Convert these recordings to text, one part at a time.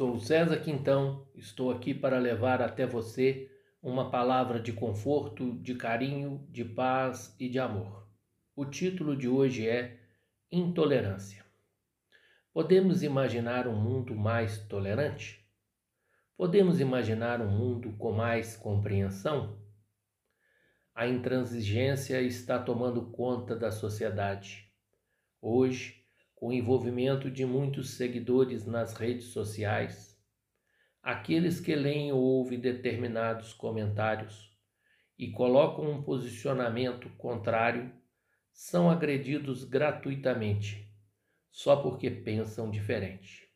Sou César Quintão, estou aqui para levar até você uma palavra de conforto, de carinho, de paz e de amor. O título de hoje é Intolerância. Podemos imaginar um mundo mais tolerante? Podemos imaginar um mundo com mais compreensão? A intransigência está tomando conta da sociedade. Hoje, com o envolvimento de muitos seguidores nas redes sociais, aqueles que leem ou ouvem determinados comentários e colocam um posicionamento contrário são agredidos gratuitamente, só porque pensam diferente.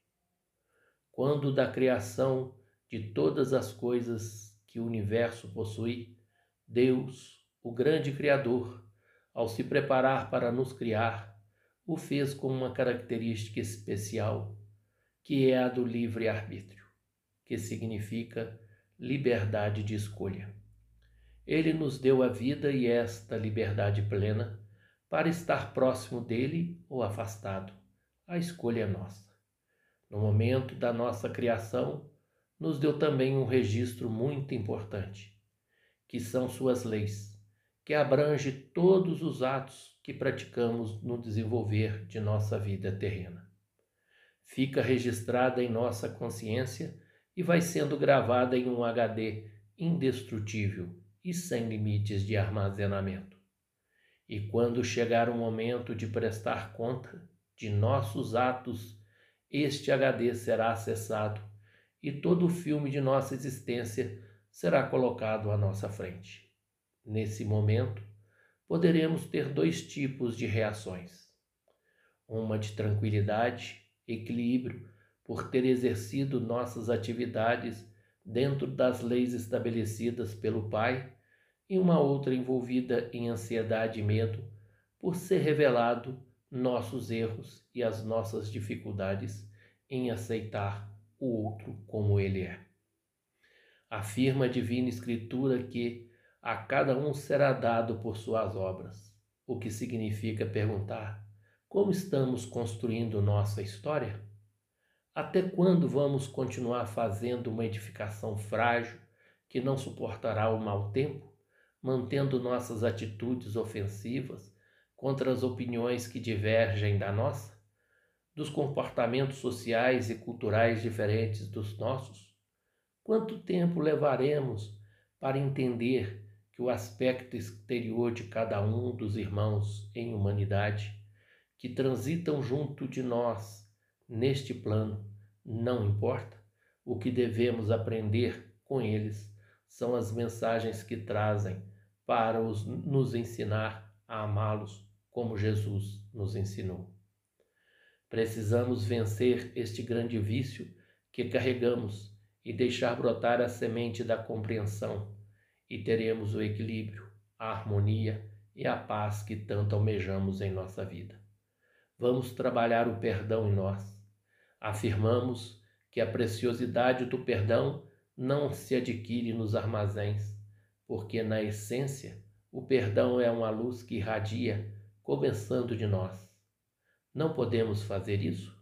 Quando da criação de todas as coisas que o universo possui, Deus, o grande Criador, ao se preparar para nos criar, o fez com uma característica especial, que é a do livre-arbítrio, que significa liberdade de escolha. Ele nos deu a vida e esta liberdade plena para estar próximo dele ou afastado. A escolha é nossa. No momento da nossa criação, nos deu também um registro muito importante, que são suas leis, que abrange todos os atos que praticamos no desenvolver de nossa vida terrena. Fica registrada em nossa consciência e vai sendo gravada em um HD indestrutível e sem limites de armazenamento. E quando chegar o momento de prestar conta de nossos atos, este HD será acessado e todo o filme de nossa existência será colocado à nossa frente. Nesse momento, poderemos ter dois tipos de reações: uma de tranquilidade, equilíbrio, por ter exercido nossas atividades dentro das leis estabelecidas pelo Pai, e uma outra envolvida em ansiedade e medo, por ser revelado nossos erros e as nossas dificuldades em aceitar o outro como ele é. Afirma a Divina Escritura que a cada um será dado por suas obras, o que significa perguntar: como estamos construindo nossa história? Até quando vamos continuar fazendo uma edificação frágil que não suportará o mau tempo, mantendo nossas atitudes ofensivas contra as opiniões que divergem da nossa, dos comportamentos sociais e culturais diferentes dos nossos? Quanto tempo levaremos para entender que o aspecto exterior de cada um dos irmãos em humanidade que transitam junto de nós neste plano não importa. O que devemos aprender com eles são as mensagens que trazem para os, nos ensinar a amá-los como Jesus nos ensinou. Precisamos vencer este grande vício que carregamos e deixar brotar a semente da compreensão e teremos o equilíbrio, a harmonia e a paz que tanto almejamos em nossa vida. Vamos trabalhar o perdão em nós. Afirmamos que a preciosidade do perdão não se adquire nos armazéns, porque na essência o perdão é uma luz que irradia, começando de nós. Não podemos fazer isso?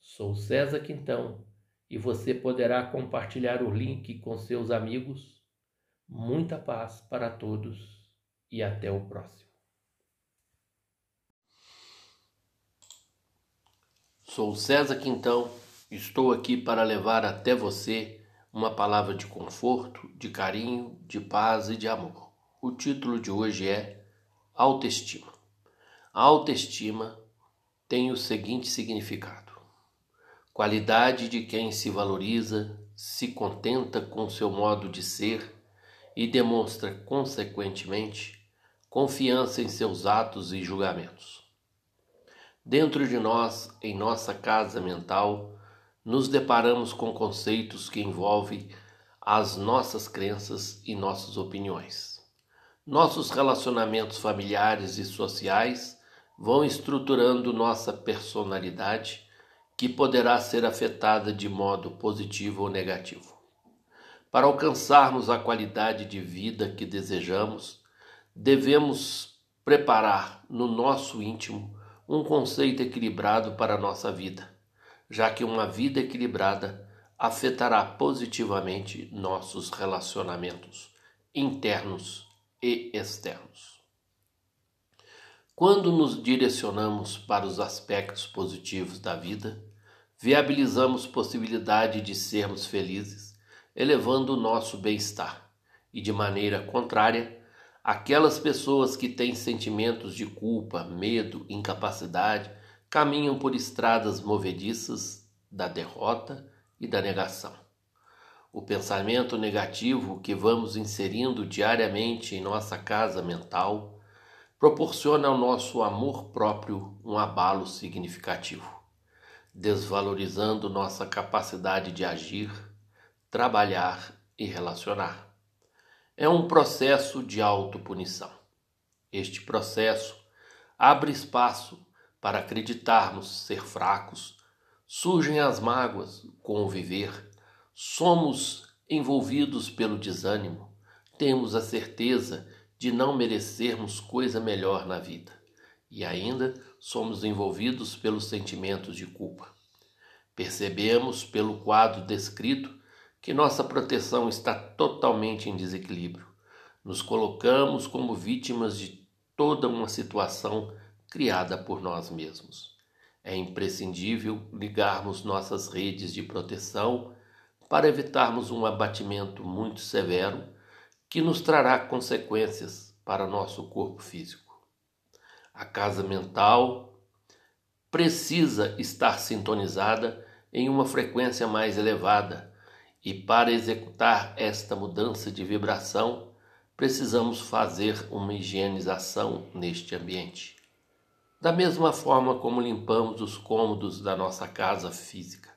Sou César Quintão e você poderá compartilhar o link com seus amigos. Muita paz para todos e até o próximo. Sou César Quintão, estou aqui para levar até você uma palavra de conforto, de carinho, de paz e de amor. O título de hoje é Autoestima. Autoestima tem o seguinte significado qualidade de quem se valoriza, se contenta com seu modo de ser e demonstra, consequentemente, confiança em seus atos e julgamentos. Dentro de nós, em nossa casa mental, nos deparamos com conceitos que envolvem as nossas crenças e nossas opiniões. Nossos relacionamentos familiares e sociais vão estruturando nossa personalidade que poderá ser afetada de modo positivo ou negativo. Para alcançarmos a qualidade de vida que desejamos, devemos preparar no nosso íntimo um conceito equilibrado para a nossa vida, já que uma vida equilibrada afetará positivamente nossos relacionamentos internos e externos. Quando nos direcionamos para os aspectos positivos da vida, viabilizamos possibilidade de sermos felizes, elevando o nosso bem-estar, e de maneira contrária, aquelas pessoas que têm sentimentos de culpa, medo, incapacidade, caminham por estradas movediças da derrota e da negação. O pensamento negativo que vamos inserindo diariamente em nossa casa mental proporciona ao nosso amor próprio um abalo significativo, desvalorizando nossa capacidade de agir, trabalhar e relacionar. É um processo de autopunição. Este processo abre espaço para acreditarmos ser fracos, surgem as mágoas com o viver, somos envolvidos pelo desânimo, temos a certeza de não merecermos coisa melhor na vida e ainda somos envolvidos pelos sentimentos de culpa. Percebemos pelo quadro descrito que nossa proteção está totalmente em desequilíbrio. Nos colocamos como vítimas de toda uma situação criada por nós mesmos. É imprescindível ligarmos nossas redes de proteção para evitarmos um abatimento muito severo que nos trará consequências para nosso corpo físico. A casa mental precisa estar sintonizada em uma frequência mais elevada, e para executar esta mudança de vibração, precisamos fazer uma higienização neste ambiente da mesma forma como limpamos os cômodos da nossa casa física.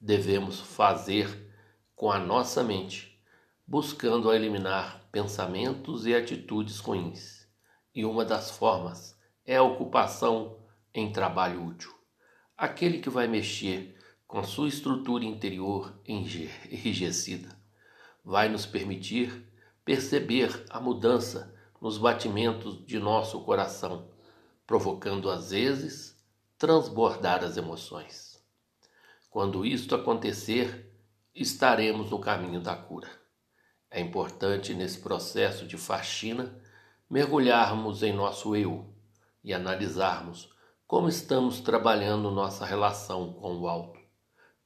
Devemos fazer com a nossa mente, buscando eliminar pensamentos e atitudes ruins. E uma das formas é a ocupação em trabalho útil. Aquele que vai mexer com sua estrutura interior enrijecida vai nos permitir perceber a mudança nos batimentos de nosso coração provocando às vezes transbordar as emoções. Quando isto acontecer, estaremos no caminho da cura. É importante nesse processo de faxina mergulharmos em nosso eu e analisarmos como estamos trabalhando nossa relação com o alto,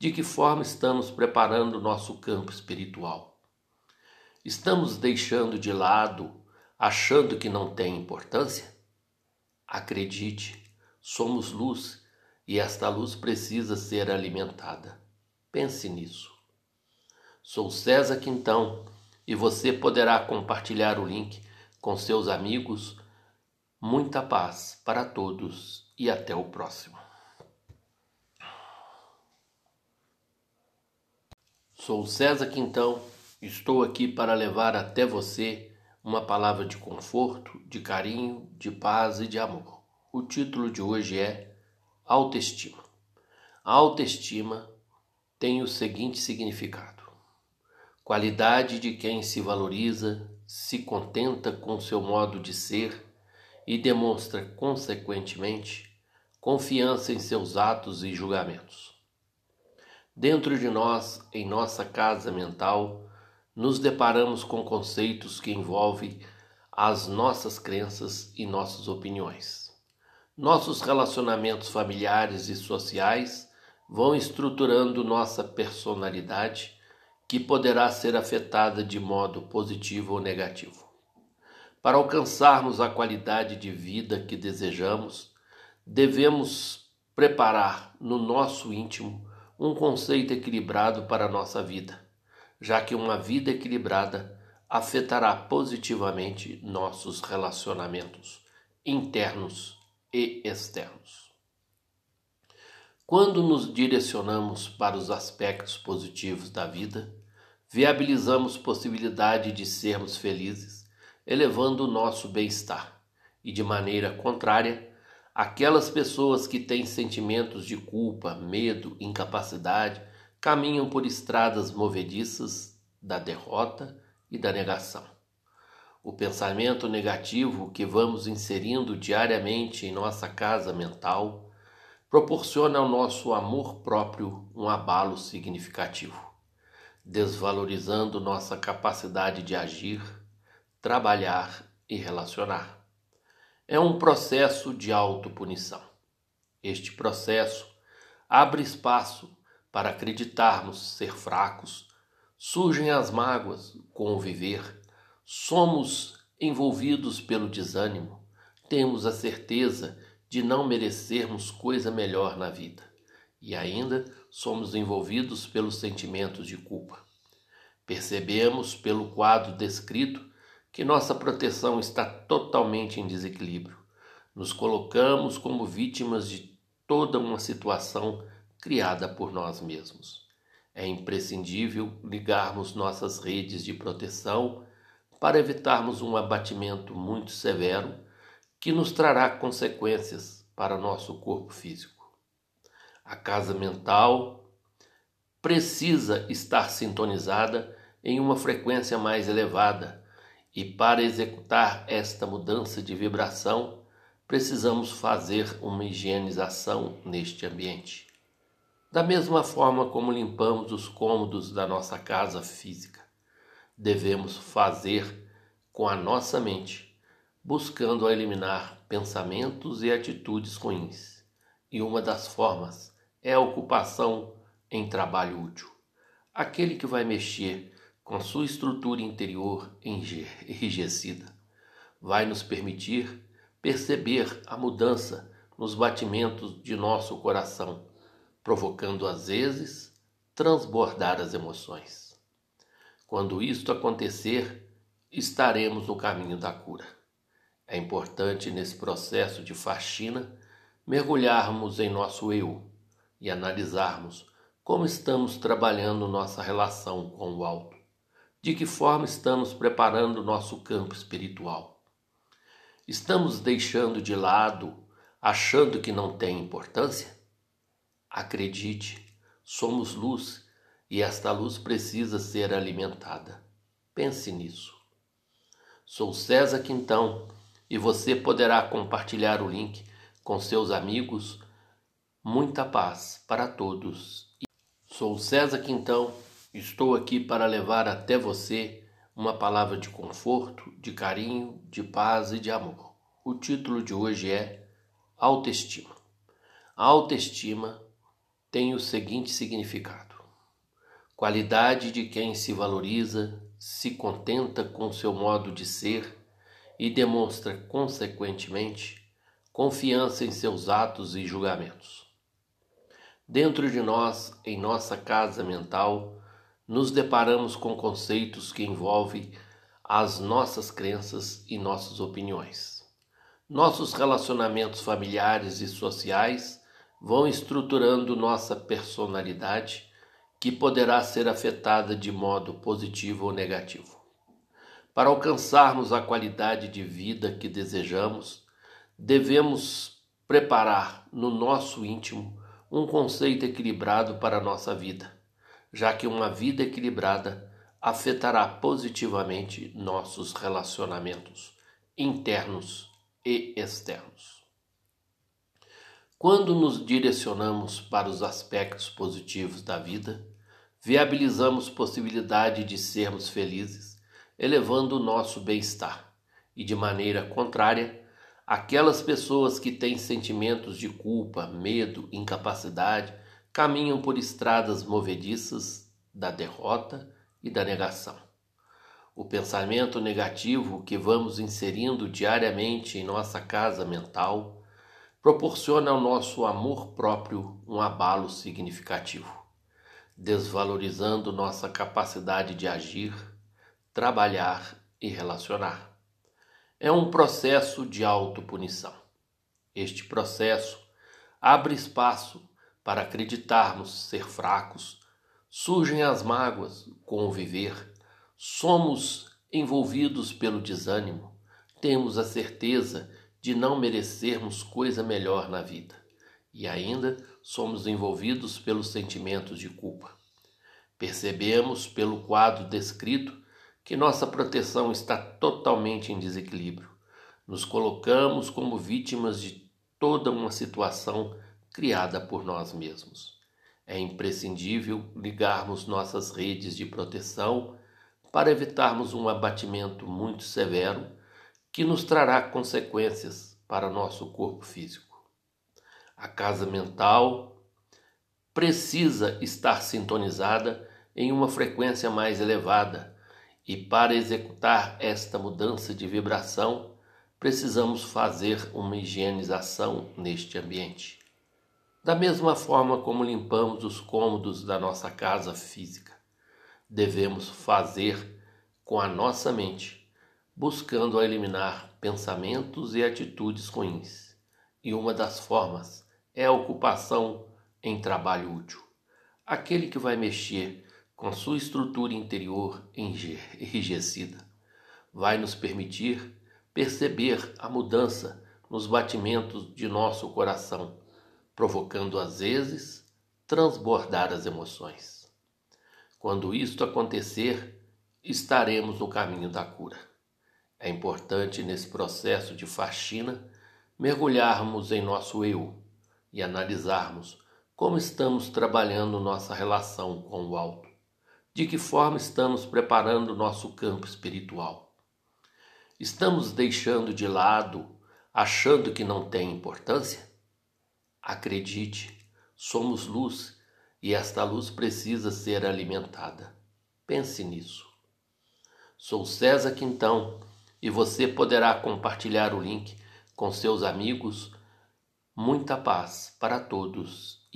de que forma estamos preparando nosso campo espiritual. Estamos deixando de lado, achando que não tem importância? Acredite, somos luz e esta luz precisa ser alimentada. Pense nisso. Sou César Quintão e você poderá compartilhar o link com seus amigos. Muita paz para todos e até o próximo. Sou César Quintão, estou aqui para levar até você uma palavra de conforto, de carinho, de paz e de amor. O título de hoje é Autoestima. A autoestima tem o seguinte significado: qualidade de quem se valoriza, se contenta com seu modo de ser e demonstra, consequentemente, confiança em seus atos e julgamentos. Dentro de nós, em nossa casa mental, nos deparamos com conceitos que envolvem as nossas crenças e nossas opiniões. Nossos relacionamentos familiares e sociais vão estruturando nossa personalidade, que poderá ser afetada de modo positivo ou negativo. Para alcançarmos a qualidade de vida que desejamos, devemos preparar no nosso íntimo um conceito equilibrado para a nossa vida já que uma vida equilibrada afetará positivamente nossos relacionamentos internos e externos. Quando nos direcionamos para os aspectos positivos da vida, viabilizamos possibilidade de sermos felizes, elevando o nosso bem-estar, e de maneira contrária, aquelas pessoas que têm sentimentos de culpa, medo, incapacidade, caminham por estradas movediças da derrota e da negação. O pensamento negativo que vamos inserindo diariamente em nossa casa mental proporciona ao nosso amor próprio um abalo significativo, desvalorizando nossa capacidade de agir, trabalhar e relacionar. É um processo de autopunição. Este processo abre espaço para acreditarmos ser fracos, surgem as mágoas com o viver, somos envolvidos pelo desânimo, temos a certeza de não merecermos coisa melhor na vida e ainda somos envolvidos pelos sentimentos de culpa. Percebemos pelo quadro descrito que nossa proteção está totalmente em desequilíbrio. Nos colocamos como vítimas de toda uma situação criada por nós mesmos. É imprescindível ligarmos nossas redes de proteção para evitarmos um abatimento muito severo que nos trará consequências para nosso corpo físico. A casa mental precisa estar sintonizada em uma frequência mais elevada e para executar esta mudança de vibração, precisamos fazer uma higienização neste ambiente. Da mesma forma como limpamos os cômodos da nossa casa física, devemos fazer com a nossa mente, buscando eliminar pensamentos e atitudes ruins. E uma das formas é a ocupação em trabalho útil. Aquele que vai mexer com sua estrutura interior enrijecida, vai nos permitir perceber a mudança nos batimentos de nosso coração, provocando às vezes transbordar as emoções. Quando isto acontecer, estaremos no caminho da cura. É importante nesse processo de faxina mergulharmos em nosso eu e analisarmos como estamos trabalhando nossa relação com o alto de que forma estamos preparando o nosso campo espiritual. Estamos deixando de lado, achando que não tem importância? Acredite, somos luz e esta luz precisa ser alimentada. Pense nisso. Sou César Quintão e você poderá compartilhar o link com seus amigos. Muita paz para todos. Sou César Quintão Estou aqui para levar até você uma palavra de conforto, de carinho, de paz e de amor. O título de hoje é Autoestima. A autoestima tem o seguinte significado: qualidade de quem se valoriza, se contenta com seu modo de ser e demonstra, consequentemente, confiança em seus atos e julgamentos. Dentro de nós, em nossa casa mental, nos deparamos com conceitos que envolvem as nossas crenças e nossas opiniões. Nossos relacionamentos familiares e sociais vão estruturando nossa personalidade, que poderá ser afetada de modo positivo ou negativo. Para alcançarmos a qualidade de vida que desejamos, devemos preparar no nosso íntimo um conceito equilibrado para a nossa vida já que uma vida equilibrada afetará positivamente nossos relacionamentos internos e externos. Quando nos direcionamos para os aspectos positivos da vida, viabilizamos possibilidade de sermos felizes, elevando o nosso bem-estar, e de maneira contrária, aquelas pessoas que têm sentimentos de culpa, medo, incapacidade caminham por estradas movediças da derrota e da negação. O pensamento negativo que vamos inserindo diariamente em nossa casa mental proporciona ao nosso amor próprio um abalo significativo, desvalorizando nossa capacidade de agir, trabalhar e relacionar. É um processo de autopunição. Este processo abre espaço para acreditarmos ser fracos, surgem as mágoas com o viver, somos envolvidos pelo desânimo, temos a certeza de não merecermos coisa melhor na vida e ainda somos envolvidos pelos sentimentos de culpa. Percebemos pelo quadro descrito que nossa proteção está totalmente em desequilíbrio. Nos colocamos como vítimas de toda uma situação criada por nós mesmos. É imprescindível ligarmos nossas redes de proteção para evitarmos um abatimento muito severo que nos trará consequências para nosso corpo físico. A casa mental precisa estar sintonizada em uma frequência mais elevada, e para executar esta mudança de vibração, precisamos fazer uma higienização neste ambiente. Da mesma forma como limpamos os cômodos da nossa casa física, devemos fazer com a nossa mente, buscando eliminar pensamentos e atitudes ruins. E uma das formas é a ocupação em trabalho útil. Aquele que vai mexer com sua estrutura interior enrijecida vai nos permitir perceber a mudança nos batimentos de nosso coração provocando às vezes transbordar as emoções. Quando isto acontecer, estaremos no caminho da cura. É importante nesse processo de faxina mergulharmos em nosso eu e analisarmos como estamos trabalhando nossa relação com o alto, de que forma estamos preparando nosso campo espiritual. Estamos deixando de lado, achando que não tem importância? Acredite, somos luz e esta luz precisa ser alimentada. Pense nisso. Sou César Quintão e você poderá compartilhar o link com seus amigos. Muita paz para todos